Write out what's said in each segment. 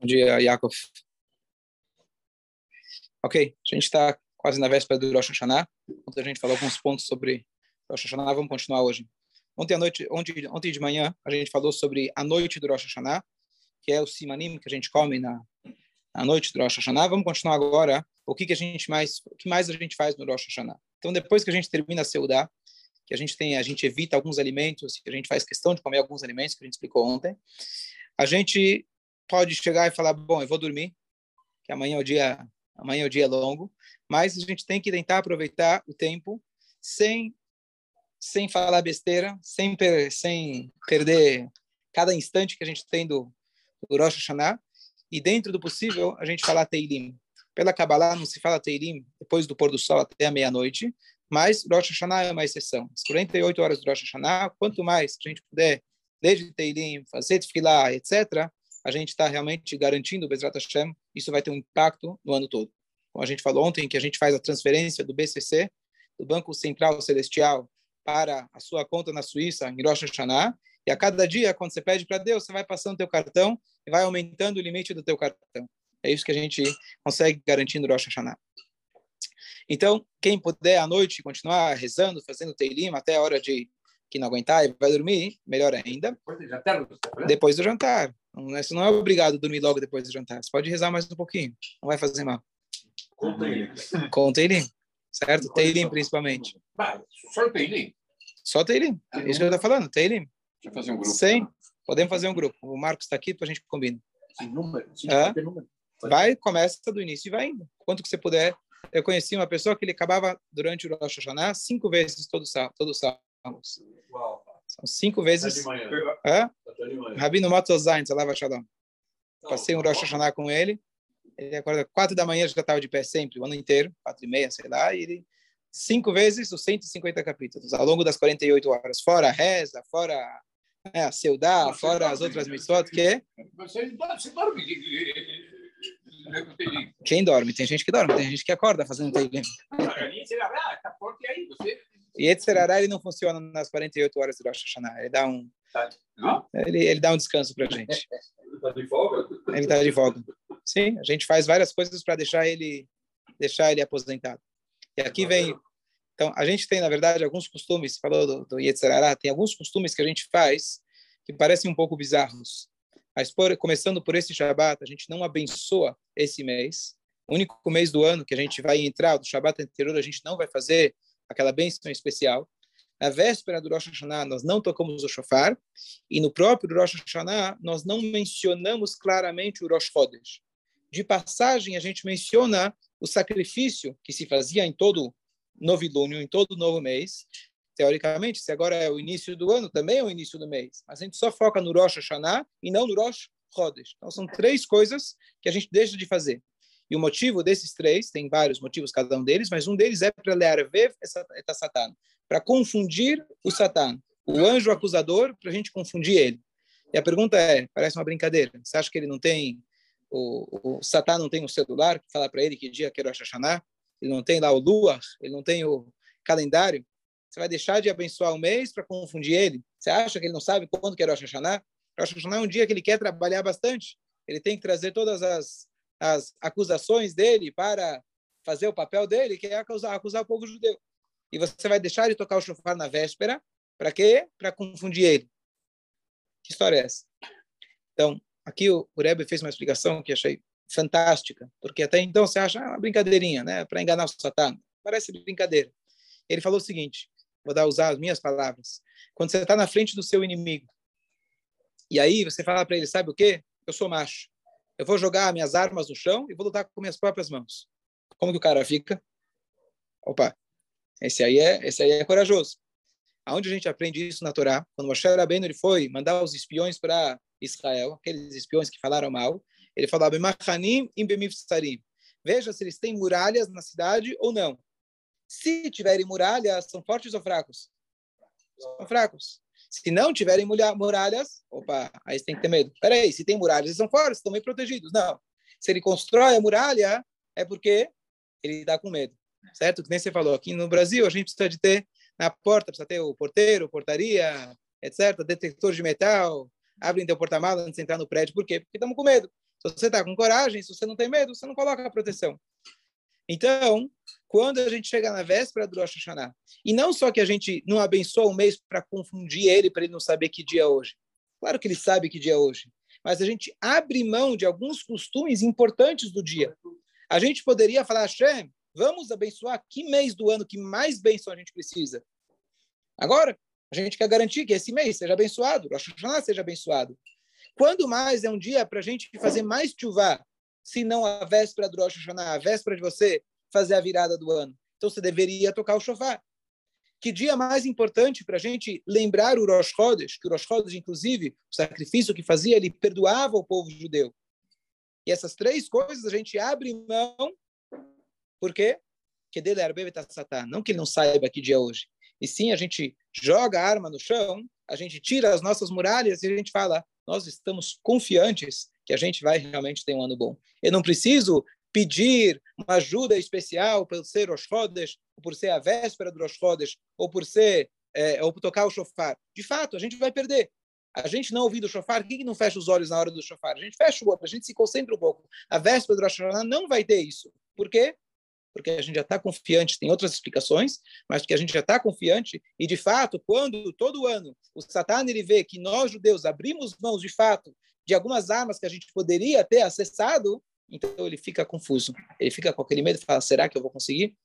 Bom dia, Yaakov. Ok, a gente está quase na véspera do Rosh Hashanah. Ontem a gente falou alguns pontos sobre Rosh Hashanah, vamos continuar hoje. Ontem à noite, ontem, ontem de manhã, a gente falou sobre a noite do Rosh Hashanah, que é o simanim que a gente come na, na noite do Rosh Hashanah. Vamos continuar agora o que, que a gente mais, o que mais a gente faz no Rosh Hashanah. Então, depois que a gente termina a Seudá, que a gente tem, a gente evita alguns alimentos, que a gente faz questão de comer alguns alimentos que a gente explicou ontem, a gente pode chegar e falar, bom, eu vou dormir, que amanhã é o dia, amanhã é o dia longo, mas a gente tem que tentar aproveitar o tempo sem sem falar besteira, sem per, sem perder cada instante que a gente tem do, do Rosh Hashanah, e dentro do possível a gente falar Teilim. Pela Kabbalah não se fala Teilim depois do pôr do sol até a meia-noite, mas Rosh Hashanah é uma exceção. As 48 horas do Rosh Hashanah, quanto mais a gente puder desde Teilim, fazer Tfilah, etc., a gente está realmente garantindo o Bezrat Hashem, isso vai ter um impacto no ano todo. Como a gente falou ontem, que a gente faz a transferência do BCC, do Banco Central Celestial, para a sua conta na Suíça, em Rosh Hashanah, e a cada dia, quando você pede para Deus, você vai passando o teu cartão e vai aumentando o limite do teu cartão. É isso que a gente consegue garantir no Rosh Hashanah. Então, quem puder à noite continuar rezando, fazendo teilim até a hora de que não aguentar e vai dormir, melhor ainda. Depois do jantar? Depois do jantar. Você não é obrigado a dormir logo depois do jantar. Você pode rezar mais um pouquinho. Não vai fazer mal. Com Teilim. Com Teilim. Certo? Teilim, principalmente. Só Teilim? Só Teilim. É isso que eu estou falando. Teilim. Deixa eu fazer um grupo. Sim. Podemos fazer um grupo. O Marcos está aqui para a gente combinar. Sem número. Sem número. Vai, começa do início e vai indo. Quanto que você puder. Eu conheci uma pessoa que ele acabava durante o Rosh Hashanah cinco vezes todo sábado. Todo sábado. Uau. São cinco vezes. Hã? Rabino Matozain, Salava Shalom. Passei um Rosh Hashanah com ele. Ele acorda quatro da manhã, já estava de pé sempre, o ano inteiro, quatro e meia, sei lá, e ele cinco vezes os 150 capítulos, ao longo das 48 horas, fora a reza, fora é, a seudá, fora as outras missões, que Você, você dorme. Quem dorme? Tem gente que dorme, tem gente que acorda fazendo teilim. E Etzerará, ele não funciona nas 48 horas do Rosh Hashanah. Ele dá um, ele, ele dá um descanso para a gente. Ele tá de folga? Ele está de folga. Sim, a gente faz várias coisas para deixar ele deixar ele aposentado. E aqui vem... Então, a gente tem, na verdade, alguns costumes, falou do, do tem alguns costumes que a gente faz que parecem um pouco bizarros. Mas, por, começando por esse Shabat, a gente não abençoa esse mês. O único mês do ano que a gente vai entrar, do Shabat anterior, a gente não vai fazer aquela bênção especial. Na véspera do Rosh Hashanah, nós não tocamos o shofar, e no próprio Rosh Hashanah, nós não mencionamos claramente o Rosh Chodesh. De passagem, a gente menciona o sacrifício que se fazia em todo novilúnio, em todo novo mês. Teoricamente, se agora é o início do ano, também é o início do mês. Mas a gente só foca no Rosh Hashanah e não no Rosh Chodesh. Então, são três coisas que a gente deixa de fazer. E o motivo desses três, tem vários motivos cada um deles, mas um deles é para learvev eta Satan, para confundir o Satan, o anjo acusador, para a gente confundir ele. E a pergunta é, parece uma brincadeira, você acha que ele não tem, o, o Satan não tem um celular que fala para ele que dia que é Rosh Hashanah? Ele não tem lá o Lua, ele não tem o calendário? Você vai deixar de abençoar o mês para confundir ele? Você acha que ele não sabe quando que é Rosh Hashanah? Rosh Hashanah é um dia que ele quer trabalhar bastante. Ele tem que trazer todas as as acusações dele para fazer o papel dele, que é acusar, acusar o povo judeu. E você vai deixar de tocar o chofar na véspera, para quê? Para confundir ele. Que história é essa? Então, aqui o, o Rebbe fez uma explicação que achei fantástica, porque até então você acha ah, uma brincadeirinha, né, para enganar o Satã. Parece brincadeira. Ele falou o seguinte, vou dar usar as minhas palavras. Quando você está na frente do seu inimigo, e aí você fala para ele, sabe o quê? Eu sou macho eu vou jogar minhas armas no chão e vou lutar com minhas próprias mãos. Como que o cara fica? Opa, esse aí é, esse aí é corajoso. Aonde a gente aprende isso na Torá? Quando Moshe Rabbeinu ele foi mandar os espiões para Israel, aqueles espiões que falaram mal, ele falava Machanim im Veja se eles têm muralhas na cidade ou não. Se tiverem muralhas, são fortes ou fracos? São fracos. Se não tiverem muralhas, opa, aí você tem que ter medo. Peraí, se tem muralhas, eles são fortes, estão bem protegidos. Não. Se ele constrói a muralha, é porque ele está com medo. Certo? Que nem você falou, aqui no Brasil a gente precisa de ter na porta, precisa ter o porteiro, portaria, etc., detector de metal, abrem teu porta-malas antes de entrar no prédio. Por quê? Porque estamos com medo. Se você está com coragem, se você não tem medo, você não coloca a proteção. Então, quando a gente chega na véspera do Rosh Hashanah, e não só que a gente não abençoa o mês para confundir ele, para ele não saber que dia é hoje. Claro que ele sabe que dia é hoje. Mas a gente abre mão de alguns costumes importantes do dia. A gente poderia falar, Hashem, vamos abençoar que mês do ano que mais bênção a gente precisa? Agora, a gente quer garantir que esse mês seja abençoado, Rosh Hashanah seja abençoado. Quando mais é um dia para a gente fazer mais chuva, se não a véspera do Rosh Hashanah, a véspera de você fazer a virada do ano? Então você deveria tocar o shofar. Que dia mais importante para a gente lembrar o Rosh Chodesh, que o Rosh Chodesh, inclusive, o sacrifício que fazia, ele perdoava o povo judeu. E essas três coisas a gente abre mão, por quê? Que dele é satã, não que ele não saiba que dia é hoje. E sim, a gente joga a arma no chão, a gente tira as nossas muralhas e a gente fala, nós estamos confiantes que a gente vai realmente ter um ano bom. Eu não preciso pedir uma ajuda especial por ser Rosh Chodesh, por ser a véspera do Rosh ou por ser é, ou por tocar o shofar. De fato, a gente vai perder. A gente não ouvindo o shofar, quem que não fecha os olhos na hora do shofar? A gente fecha o olho, a gente se concentra um pouco. A véspera do Rosh Hashanah não vai ter isso. Por quê? Porque a gente já está confiante, tem outras explicações, mas porque a gente já está confiante, e de fato, quando todo ano o Satan ele vê que nós judeus abrimos mãos de fato de algumas armas que a gente poderia ter acessado, então ele fica confuso. Ele fica com aquele medo fala: será que eu vou conseguir?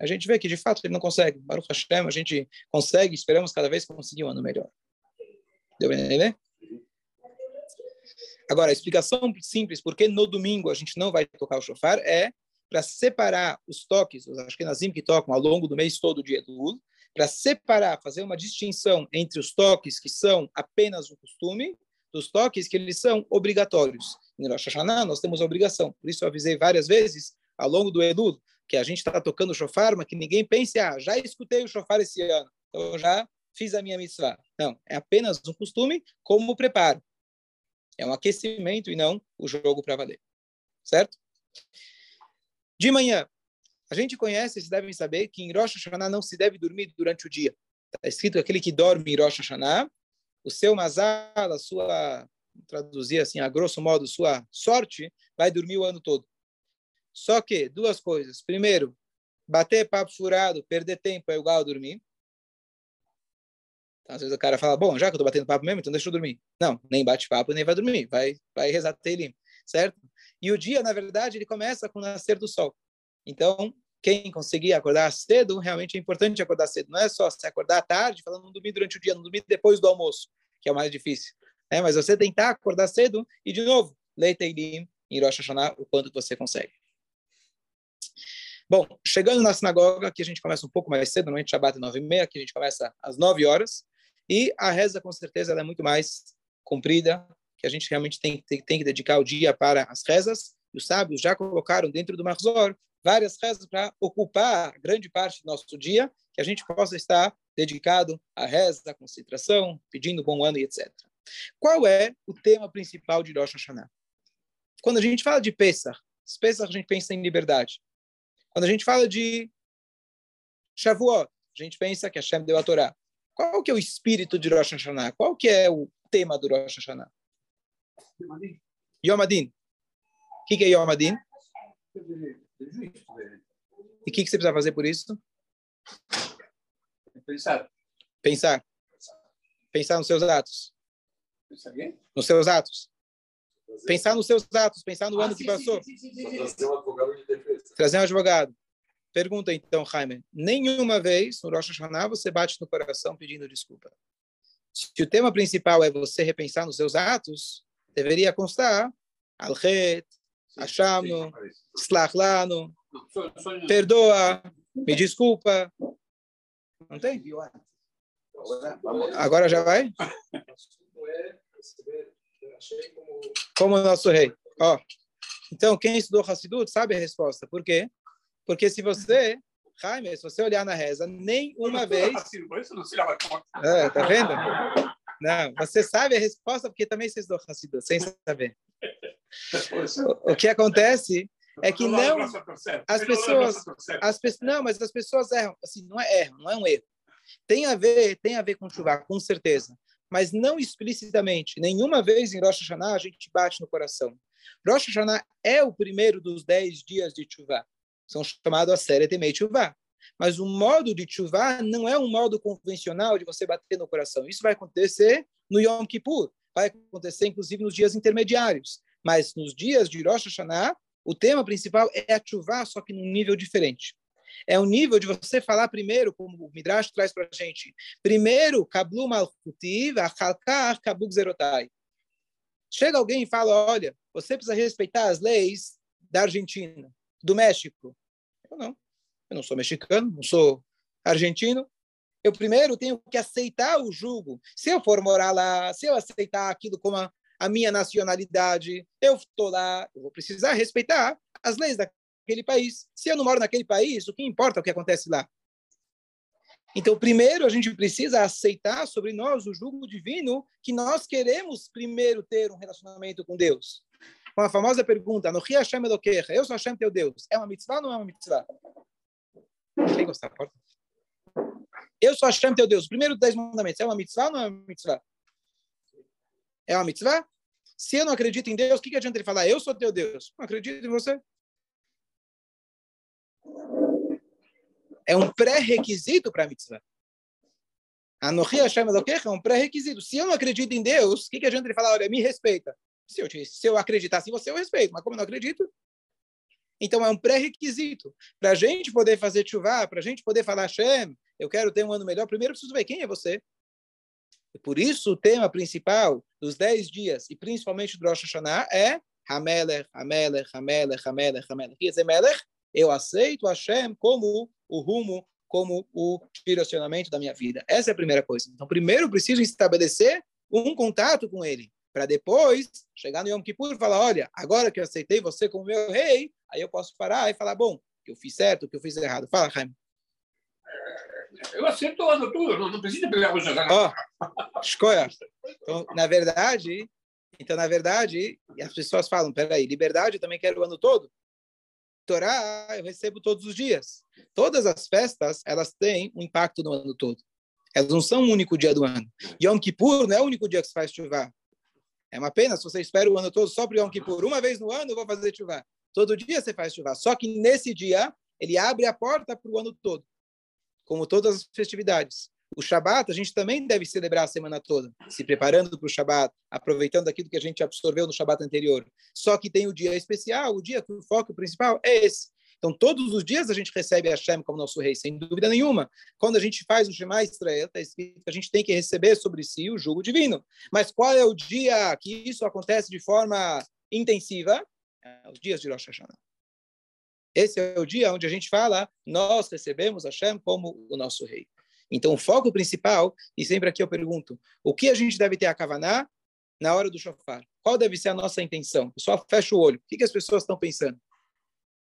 A gente vê que de fato ele não consegue. Baruch Hashem, a gente consegue, esperamos cada vez conseguir um ano melhor. Deu para entender? Agora, a explicação simples por que no domingo a gente não vai tocar o shofar é para separar os toques, os ashkenazim que tocam ao longo do mês todo dia do Lul, para separar, fazer uma distinção entre os toques que são apenas um costume dos toques que eles são obrigatórios. Em Rosh Hashanah nós temos a obrigação. Por isso eu avisei várias vezes ao longo do Elul que a gente está tocando shofar, mas que ninguém pense, ah, já escutei o shofar esse ano, então já fiz a minha mitzvah. Não, é apenas um costume como preparo. É um aquecimento e não o jogo para valer. Certo? De manhã, a gente conhece, vocês devem saber, que em Rosh Hashanah não se deve dormir durante o dia. Está escrito que aquele que dorme em Rosh Hashanah, o seu mazal, a sua, traduzir assim, a grosso modo, sua sorte, vai dormir o ano todo. Só que, duas coisas. Primeiro, bater papo furado, perder tempo é igual a dormir. Então, às vezes o cara fala, bom, já que eu estou batendo papo mesmo, então deixa eu dormir. Não, nem bate papo, nem vai dormir. Vai, vai rezar telim, certo? E o dia, na verdade, ele começa com o nascer do sol. Então, quem conseguir acordar cedo, realmente é importante acordar cedo. Não é só se acordar tarde, falando não dormir durante o dia, não dormir depois do almoço, que é o mais difícil. É, mas você tentar acordar cedo e, de novo, ler Teilim em Rosh Hashanah o quanto você consegue. Bom, chegando na sinagoga, aqui a gente começa um pouco mais cedo, normalmente Shabbat é nove e meia, aqui a gente começa às nove horas, e a reza, com certeza, é muito mais comprida, que a gente realmente tem, tem, tem que dedicar o dia para as rezas, e os sábios já colocaram dentro do Marzor várias rezas para ocupar grande parte do nosso dia, que a gente possa estar dedicado à reza, à concentração, pedindo bom ano e etc. Qual é o tema principal de Rosh Hashanah? Quando a gente fala de Pesach, Pesach a gente pensa em liberdade. Quando a gente fala de Shavuot, a gente pensa que Hashem deu a Torá. Qual que é o espírito de Rosh Hashanah? Qual que é o tema do Rosh Hashanah? Yom Adin. O que, que é Yom Adin? E o que, que você precisa fazer por isso? Pensar. Pensar. Pensar nos seus atos. Nos seus atos. Pensar nos seus atos, pensar no Ah, ano sim, que passou. sim, sim, sim, sim, sim. Trazer um advogado de defesa. Trazer um advogado. Pergunta então, Jaime. Nenhuma vez no Rosh Hashanah você bate no coração pedindo desculpa. Se o tema principal é você repensar nos seus atos, deveria constar Al-Het, Sim, Achamos. sim, parece. Slach Lano, Não, só- só- perdoa, me desculpa. Não tem? Agora já vai? Como o nosso rei. Ó, então, quem estudou Hassidut sabe a resposta. Por quê? Porque se você, Jaime, se você olhar na reza, vez... Se lava como- É, tá vendo? Não, você sabe a resposta porque também você estudou Hassidut, sem saber. O, que acontece é que Não as pessoas-. As pessoas, não, mas as pessoas erram. Assim, não é erro, não é um erro. Tem a ver, tem a ver com chuva, com certeza. Mas não explicitamente. Nenhuma vez em Rosh Hashanah a gente bate no coração. Rosh Hashanah é o primeiro dos dez dias de Tshuva. São chamados a série Temei Tshuva. Mas o modo de Tshuva não é um modo convencional de você bater no coração. Isso vai acontecer no Yom Kippur. Vai acontecer, inclusive, nos dias intermediários. Mas nos dias de Rosh Hashanah, o tema principal é a Tshuva, só que num nível diferente. É o nível de você falar primeiro, como o Midrash traz para a gente. Primeiro, Kablu Malchutiv, Achalkar, Kabuk Zerotai. Chega alguém e fala, olha, você precisa respeitar as leis da Argentina, do México. Eu não. Eu não sou mexicano, não sou argentino. Eu primeiro tenho que aceitar o jugo. Se eu for morar lá, se eu aceitar aquilo como a, a minha nacionalidade, eu estou lá, eu vou precisar respeitar as leis daquele país. Se eu não moro naquele país, o que importa é o que acontece lá? Então, primeiro, a gente precisa aceitar sobre nós o jugo divino que nós queremos primeiro ter um relacionamento com Deus. Com a famosa pergunta, no Hashem Elokecha, eu sou Hashem teu Deus, é uma mitzvah ou não é uma mitzvah? Quem gostar, porta? Eu sou Hashem teu Deus, primeiro dez mandamentos, é uma mitzvah ou não é uma mitzvah? É uma mitzvah? Se eu não acredito em Deus, o que, que adianta ele falar, eu sou teu Deus? Não acredito em você. É um pré-requisito para a mitzvah. Anohi Hashem Elokecha é um pré-requisito. Se eu não acredito em Deus, o que, que adianta ele falar, olha, me respeita? Se eu, se eu acreditasse em você, eu respeito. Mas como eu não acredito? Então é um pré-requisito. Para a gente poder fazer chuvá, para a gente poder falar Hashem, eu quero ter um ano melhor, primeiro preciso ver quem é você. E por isso o tema principal dos dez dias, e principalmente do Rosh Hashanah, é Hamelech, Hamelech, Hamelech, Hamelech, Hamelech. E esse Melech, eu aceito Hashem como o rumo como o direcionamento da minha vida. Essa é a primeira coisa. Então, primeiro preciso estabelecer um contato com ele, para depois chegar no Yom Kippur e falar, olha, agora que eu aceitei você como meu rei, aí eu posso parar e falar, bom, que eu fiz certo, que eu fiz errado. Fala, Jaime. Eu aceito tudo, não, não precisa pegar você. Ó, oh, escolha. Então, na verdade, então, na verdade, as pessoas falam, peraí, liberdade também quero o ano todo? Torá eu recebo todos os dias. Todas as festas, elas têm um impacto no ano todo. Elas não são o um único dia do ano. Yom Kippur não é o único dia que se faz chuva. É uma pena se você espera o ano todo só para Yom Kippur. Uma vez no ano eu vou fazer chuva. Todo dia você faz chuva. Só que nesse dia, ele abre a porta para o ano todo. Como todas as festividades. O Shabat, a gente também deve celebrar a semana toda, se preparando para o Shabat, aproveitando aquilo que a gente absorveu no Shabat anterior. Só que tem o dia especial, o dia que o foco principal é esse. Então, todos os dias a gente recebe Hashem como nosso rei, sem dúvida nenhuma. Quando a gente faz o Shema Israel, está escrito que a gente tem que receber sobre si o jugo divino. Mas qual é o dia que isso acontece de forma intensiva? É os dias de Rosh Hashanah. Esse é o dia onde a gente fala, nós recebemos Hashem como o nosso rei. Então, o foco principal, e sempre aqui eu pergunto, o que a gente deve ter a kavaná na hora do shofar? Qual deve ser a nossa intenção? Pessoal, fecha o olho. O que, que as pessoas estão pensando?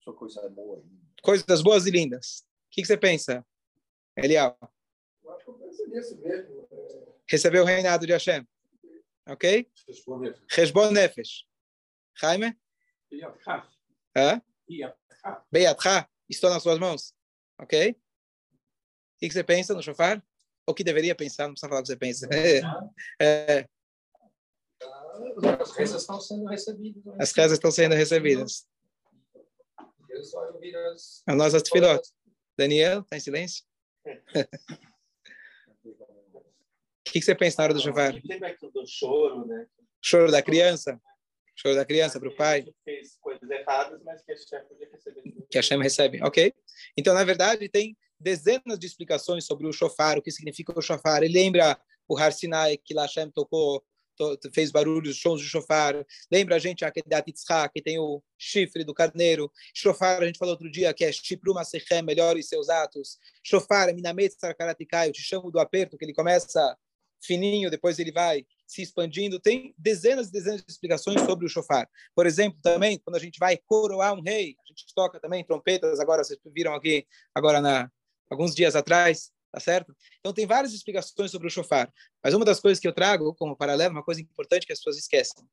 Só coisa boa. Coisas boas e lindas. O que, que você pensa, Elial? Eu acho que eu penso nisso mesmo. É... Receber o reinado de Hashem. Ok? Resbon Nefesh. Jaime? Hã? Beyatcha. Estou nas suas mãos. Ok? O que você pensa no shofar? O que deveria pensar, não precisa falar o que você pensa. É. As rezas estão sendo recebidas. As rezas estão sendo recebidas. As nossas. Daniel, está em silêncio? O que, você pensa na hora do shofar? do choro, né? Choro da criança? Choro da criança para o pai? Fez coisas erradas, mas que a Hashem podia receber. Que a Hashem recebe, ok. Então, na verdade, tem dezenas de explicações sobre o shofar, o que significa o shofar. Ele lembra o Har Sinai, que lá Hashem tocou, to, fez barulhos, sons de shofar. Lembra a gente a Kedat que tem o chifre do carneiro. Shofar, a gente falou outro dia, que é Shipru Masechem, melhore seus atos. Shofar, é Minamet Sarkaratikai, eu te chamo do aperto, que ele começa fininho, depois ele vai se expandindo. Tem dezenas e dezenas de explicações sobre o shofar. Por exemplo, também, quando a gente vai coroar um rei, a gente toca também trompetas, agora vocês viram aqui, agora na, alguns dias atrás, tá certo? Então tem várias explicações sobre o shofar, mas uma das coisas que eu trago como paralelo, uma coisa importante que as pessoas esquecem.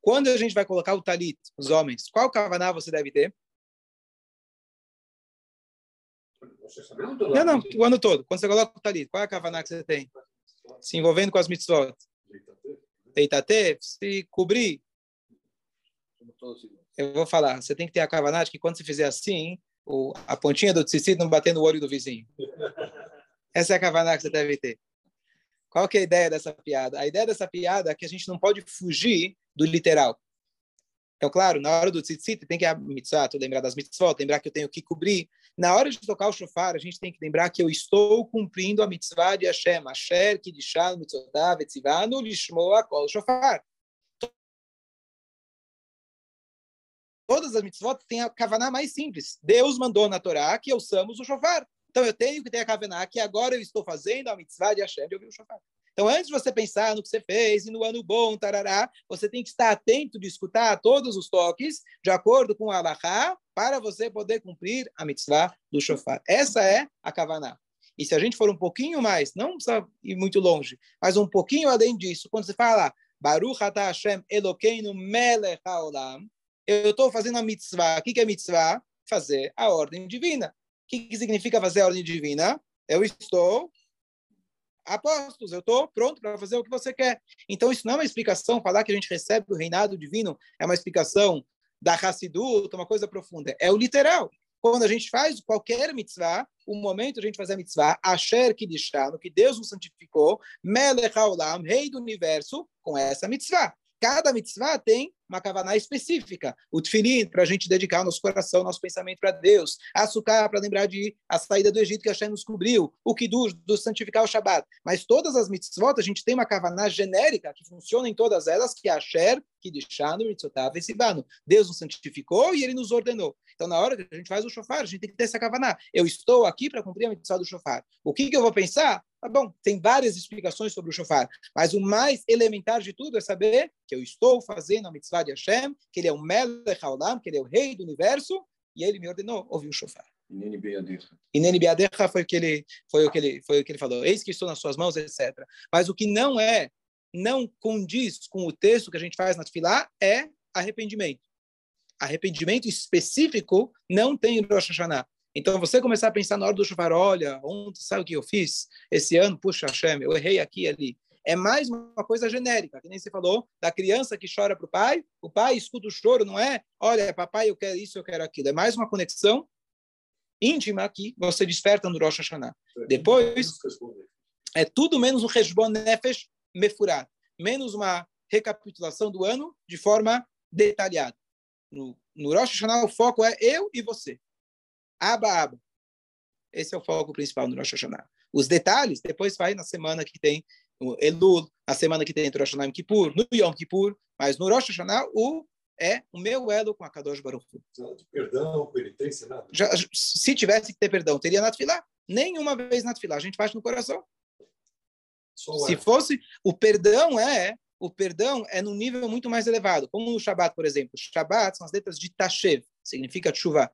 Quando a gente vai colocar o talit, os homens, qual kavaná você deve ter? Não, não, o ano todo. Quando você coloca o talit, qual é a kavaná que você tem? se envolvendo com as mitzvot. Teitatef, se cobrir. Eu vou falar, você tem que ter a kavanah que quando você fizer assim, o, a pontinha do tzitzit não bater no olho do vizinho. Essa é a kavanah que você deve ter. Qual que é a ideia dessa piada? A ideia dessa piada é que a gente não pode fugir do literal. Então, claro, na hora do tzitzit tem que mitzvah, lembrar das mitzvot, lembrar que eu tenho que cobrir. Na hora de tocar o shofar, a gente tem que lembrar que eu estou cumprindo a mitzvah de Hashem, Asher, Kidishal, Mitzotav, Etzivanu, Lishmoa, Kol, Shofar. Todas as mitzvot têm a kavaná mais simples. Deus mandou na Torá que eu somos o shofar. Então eu tenho que ter a kavaná que agora eu estou fazendo a mitzvah de Hashem de ouvir o shofar. Então, antes de você pensar no que você fez e no ano bom, tarará, você tem que estar atento de escutar todos os toques, de acordo com a Allahá, para você poder cumprir a mitzvah do shofar. Essa é a Kavaná. E se a gente for um pouquinho mais, não precisa ir muito longe, mas um pouquinho além disso, quando você fala Baruch Ata Hashem Elokeinu Melech HaOlam, eu estou fazendo a mitzvah. O que é mitzvah? Fazer a ordem divina. O que significa fazer a ordem divina? Eu estou apostos, eu estou pronto para fazer o que você quer. Então, isso não é uma explicação, falar que a gente recebe o reinado divino é uma explicação da Hassidut, uma coisa profunda. É o literal. Quando a gente faz qualquer mitzvah, o momento de a gente fazer a mitzvah, Asher Kidishanu, que Deus nos santificou, Melech HaOlam, Rei do Universo, com essa mitzvah. Cada mitzvah tem uma kavaná específica. O tefilin, para a gente dedicar nosso coração, nosso pensamento para Deus. Açúcar, para lembrar de a saída do Egito que Hashem nos cobriu. O kiddush, do santificar o Shabat. Mas todas as mitzvot, a gente tem uma kavaná genérica que funciona em todas elas, que é Asher, Kidishanu, Mitzotav e Sivano. Deus nos santificou e Ele nos ordenou. Então, na hora que a gente faz o shofar, a gente tem que ter essa kavaná. Eu estou aqui para cumprir a mitzvah do shofar. O que, que eu vou pensar? Tá bom, tem várias explicações sobre o shofar, mas o mais elementar de tudo é saber que eu estou fazendo a mitzvah de Hashem, que ele é o Melech Haolam, que ele é o rei do universo, e ele me ordenou ouvir o shofar. E Nene Beadecha foi o que ele foi o que ele foi o que ele falou. Eis que estou nas suas mãos, etc. Mas o que não é, não condiz com o texto que a gente faz na Tefilá é arrependimento. Arrependimento específico não tem em Rosh Hashanah. Então, você começar a pensar na hora do chuvar, olha, ontem, sabe o que eu fiz? Esse ano, puxa, Hashem, eu errei aqui e ali. É mais uma coisa genérica, que nem você falou, da criança que chora para o pai, o pai escuta o choro, não é? Olha, papai, eu quero isso, eu quero aquilo. É mais uma conexão íntima que você desperta no Rosh Hashanah. Depois, é tudo menos um Reshbon Nefesh Mefurat, menos uma recapitulação do ano de forma detalhada. No, no Rosh Hashanah, o foco é eu e você. Aba, aba. Esse é o foco principal no Rosh Hashanah. Os detalhes, depois vai na semana que tem o Elul, na semana que tem Rosh Hashanah e Kippur, no Yom Kippur, mas no Rosh Hashanah, o é o meu elo com a Kadosh Baruch Hu. Perdão, penitência, nada. Já, se tivesse que ter perdão, teria na Tfilá. Nenhuma vez na Tfilá. A gente faz no coração. Se fosse, o perdão é o perdão é num nível muito mais elevado, como no Shabat, por exemplo. Shabat são as letras de Tashev, significa chuva.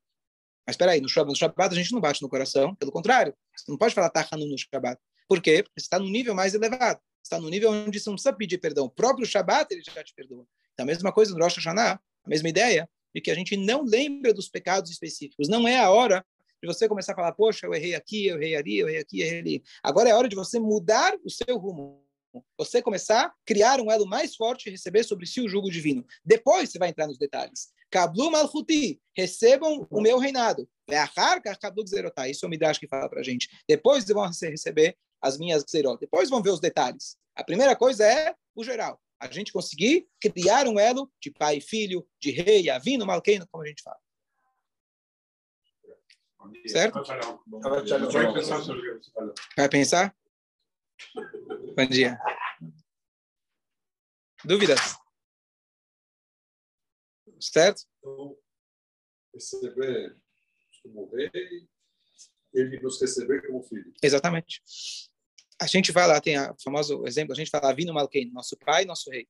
Mas espera aí, no Shabbat, no Shabbat a gente não bate no coração, pelo contrário. Você não pode falar Tachanun no Shabbat. Porque está no nível mais elevado. Está no nível onde você não precisa pedir perdão. O próprio Shabbat ele já te perdoa. Então, a mesma coisa no Rosh Hashanah, a mesma ideia de que a gente não lembra dos pecados específicos. Não é a hora de você começar a falar, poxa, eu errei aqui, eu errei ali, eu errei aqui, eu errei ali. Agora é a hora de você mudar o seu rumo. Você começar a criar um elo mais forte e receber sobre si o jugo divino. Depois você vai entrar nos detalhes. Kablu Malchuti, recebam o meu reinado. Isso é o Midrash que fala para a gente. Depois vão receber as minhas Zerot. Depois vão ver os detalhes. A primeira coisa é o geral. A gente conseguir criar um elo de pai e filho, de rei, avino, malqueno, como a gente fala. Certo? Vai pensar? Bom dia. Dúvidas? Certo? Então, receber como rei, ele nos receber como filho. Exatamente. A gente vai lá, tem o famoso exemplo, a gente fala Avino Malkein, nosso pai, nosso rei.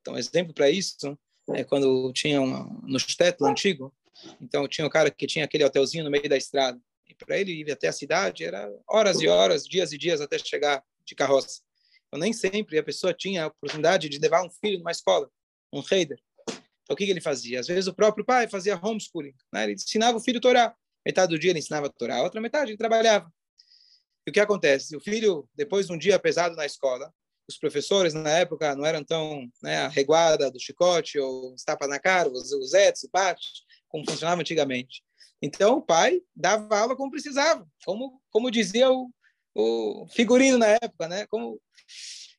Então, exemplo para isso é quando tinha uma, no Stetlo antigo, então tinha um cara que tinha aquele hotelzinho no meio da estrada. E para ele ir até a cidade era horas e horas, dias e dias até chegar de carroça. Então, nem sempre a pessoa tinha a oportunidade de levar um filho numa escola, um heider. Então, o que, que ele fazia? Às vezes o próprio pai fazia homeschooling, né? ele ensinava o filho a Torá. Metade do dia ele ensinava a Torá, a outra metade ele trabalhava. E o que acontece? O filho, depois de um dia pesado na escola, os professores na época não eram tão né, a reguada do chicote ou os tapas na cara, os, os etos, o bate, como funcionava antigamente. Então o pai dava aula como precisava, como como dizia o, o figurino na época, né? Como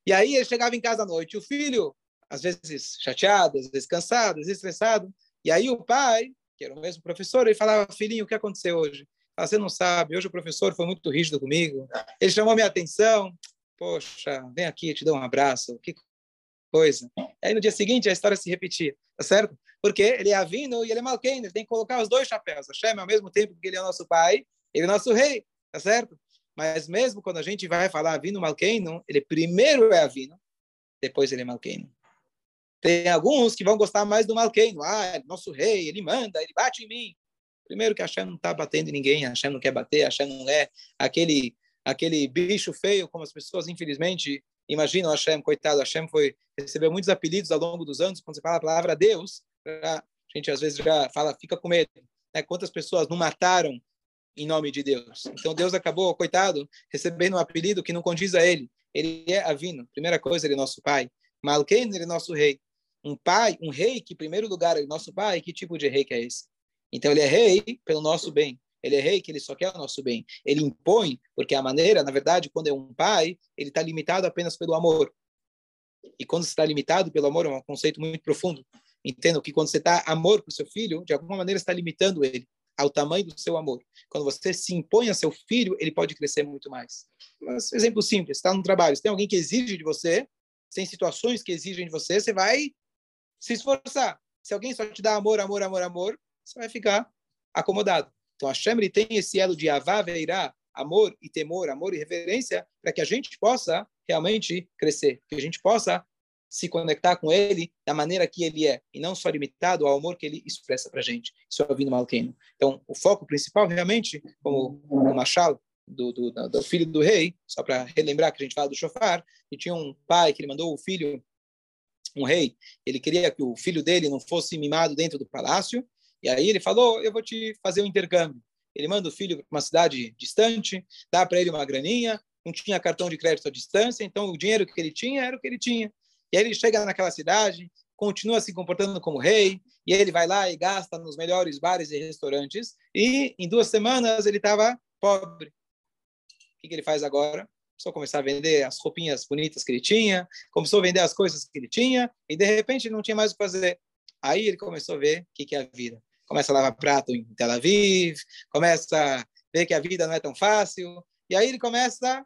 e aí ele chegava em casa à noite, o filho às vezes chateado, às vezes cansado, às vezes estressado, e aí o pai, que era o mesmo professor, ele falava: "Filhinho, o que aconteceu hoje?" Ah, você não sabe, hoje o professor foi muito rígido comigo, ele chamou minha atenção, poxa, vem aqui, te dou um abraço, que coisa. Aí no dia seguinte a história se repetia, tá certo? Porque ele é Avino e ele é Malkein, ele tem que colocar os dois chapéus. Hashem, ao mesmo tempo que ele é nosso pai, ele é nosso rei, tá certo? Mas mesmo quando a gente vai falar Avino Malkeino, ele primeiro é Avino, depois ele é Malkeino. Tem alguns que vão gostar mais do Malkeino. Ah, é nosso rei, ele manda, ele bate em mim. Primeiro que Hashem não está batendo em ninguém, Hashem não quer bater, Hashem não é aquele aquele bicho feio, como as pessoas, infelizmente, imaginam Hashem, coitado, Hashem foi, recebeu muitos apelidos ao longo dos anos, quando você fala a palavra Deus, a gente às vezes já fala, fica com medo. Né? Quantas pessoas não mataram em nome de Deus? Então Deus acabou, coitado, recebendo um apelido que não condiz a ele. Ele é Avino, primeira coisa, ele é nosso pai. Malkein, ele é nosso rei. Um pai, um rei que, em primeiro lugar, é nosso pai, que tipo de rei que é esse? Então ele é rei pelo nosso bem. Ele é rei que ele só quer o nosso bem. Ele impõe, porque a maneira, na verdade, quando é um pai, ele está limitado apenas pelo amor. E quando você está limitado pelo amor, é um conceito muito profundo. Entendo que quando você está amor para o seu filho, de alguma maneira está limitando ele ao tamanho do seu amor. Quando você se impõe a seu filho, ele pode crescer muito mais. Mas, exemplo simples, está no trabalho, se tem alguém que exige de você, sem situações que exigem de você, você vai se esforçar. Se alguém só te dá amor, amor, amor, amor, você vai ficar acomodado. Então, a Hashem tem esse elo de avá, veirá, amor e temor, amor e reverência, para que a gente possa realmente crescer, que a gente possa se conectar com ele da maneira que ele é, e não só limitado ao amor que ele expressa para a gente. Isso é o Vino Malkeino. Então, o foco principal, realmente, como o Machal, do, do, do, filho do rei, só para relembrar que a gente fala do Shofar, e tinha um pai que ele mandou o filho, um rei, ele queria que o filho dele não fosse mimado dentro do palácio, e aí ele falou: Eu vou te fazer um intercâmbio. Ele manda o filho para uma cidade distante, dá para ele uma graninha, não tinha cartão de crédito à distância, então o dinheiro que ele tinha era o que ele tinha. E aí ele chega naquela cidade, continua se comportando como rei, e ele vai lá e gasta nos melhores bares e restaurantes, e em duas semanas ele estava pobre. O que, que ele faz agora? Começou a começar a vender as roupinhas bonitas que ele tinha, começou a vender as coisas que ele tinha, e de repente não tinha mais o que fazer. Aí ele começou a ver o que, que é a vida começa a lavar prato em Tel Aviv, começa a ver que a vida não é tão fácil, e aí ele começa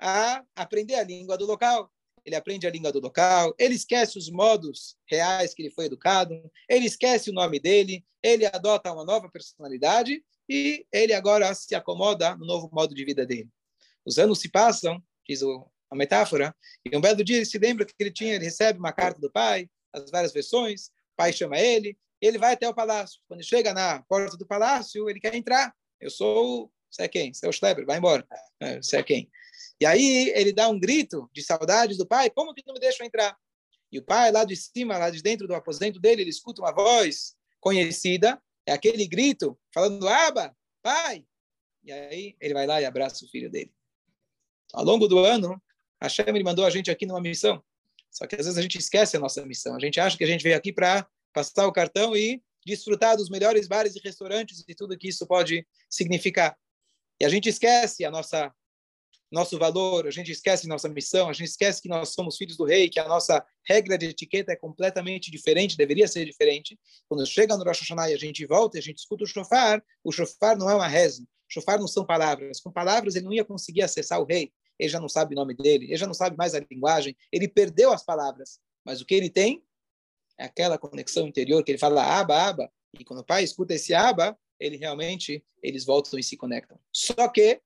a aprender a língua do local. Ele aprende a língua do local, ele esquece os modos reais que ele foi educado, ele esquece o nome dele, ele adota uma nova personalidade e ele agora se acomoda no novo modo de vida dele. Os anos se passam, diz a metáfora, e um belo dia ele se lembra que ele tinha, ele recebe uma carta do pai, as várias versões, o pai chama ele, ele vai até o palácio. Quando chega na porta do palácio, ele quer entrar. Eu sou, você é quem? Você é Schleber, vai embora. É, você é quem? E aí ele dá um grito de saudade do pai, como que não me deixam entrar? E o pai, lá de cima, lá de dentro do aposento dele, ele escuta uma voz conhecida, é aquele grito, falando, Aba, pai! E aí ele vai lá e abraça o filho dele. Ao longo do ano, a Shem mandou a gente aqui numa missão. Só que às vezes a gente esquece a nossa missão. A gente acha que a gente veio aqui para passar o cartão e desfrutar dos melhores bares e restaurantes e tudo que isso pode significar. E a gente esquece a nossa nosso valor, a gente esquece nossa missão, a gente esquece que nós somos filhos do rei, que a nossa regra de etiqueta é completamente diferente, deveria ser diferente. Quando chega no Rosh Hashanah e a gente volta a gente escuta o shofar, o shofar não é uma reza, o shofar não são palavras. Com palavras ele não ia conseguir acessar o rei, ele já não sabe o nome dele, ele já não sabe mais a linguagem, ele perdeu as palavras. Mas o que ele tem é aquela conexão interior que ele fala aba, aba, e quando o pai escuta esse aba, ele realmente, eles voltam e se conectam. Só que,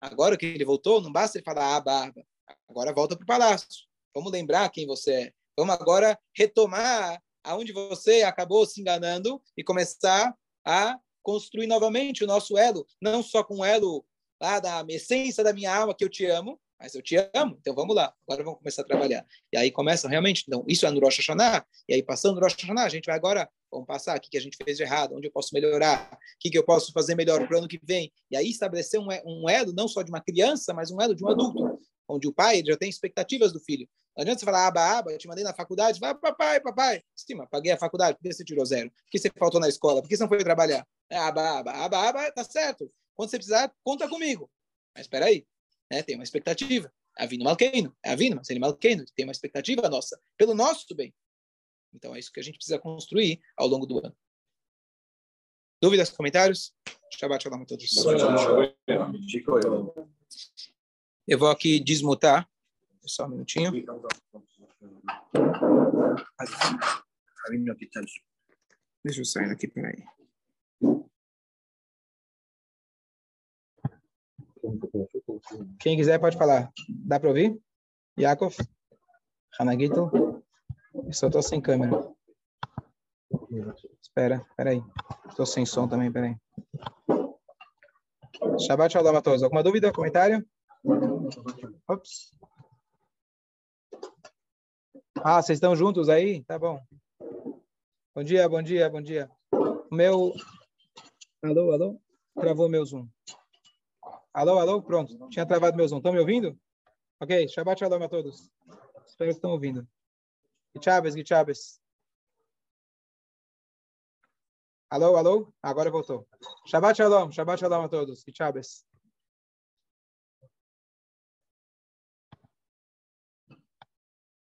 agora que ele voltou, não basta ele falar aba, aba, agora volta para o palácio. Vamos lembrar quem você é. Vamos agora retomar aonde você acabou se enganando e começar a construir novamente o nosso elo, não só com o elo lá da essência da minha alma que eu te amo, mas eu te amo, então vamos lá, agora vamos começar a trabalhar. E aí começa realmente, então, isso é no Rosh Hashanah, e aí passando no Rosh Hashanah, a gente vai agora, vamos passar, o que, que a gente fez de errado, onde eu posso melhorar, o que, que eu posso fazer melhor para o ano que vem, e aí estabelecer um, um elo, não só de uma criança, mas um elo de um adulto, onde o pai já tem expectativas do filho. Não adianta você falar, aba, aba, eu te mandei na faculdade, vai, papai, papai. Sim, paguei a faculdade, por que você tirou zero? Por que você faltou na escola? Por que você não foi trabalhar? É, aba, aba, aba, aba, tá certo. Quando você precisar, conta comigo. Mas espera aí, né? tem uma expectativa. Avino Malkeino, é Avino, mas ele Malkeino, tem uma expectativa nossa, pelo nosso bem. Então é isso que a gente precisa construir ao longo do ano. Dúvidas, comentários? Shabbat shalom a todos. Eu vou aqui desmutar. Só um minutinho. Deixa eu sair daqui, peraí. Quem quiser pode falar. Dá para ouvir? Yakov? Hanagito? Só estou sem câmera. Espera, espera aí. Estou sem som também, espera aí. Shabbat Shalom a todos. Alguma dúvida, comentário? Ops. Ah, vocês estão juntos aí? Tá bom. Bom dia, bom dia, bom dia. O meu... Alô, alô? Travou meu Zoom. Alô, alô? Pronto. Tinha travado meu Zoom. Estão me ouvindo? Ok. Shabbat Shalom a todos. Espero que estão ouvindo. Gichaves, Gichaves. Alô, alô? Agora voltou. Shabbat Shalom. Shabbat Shalom a todos. Gichaves.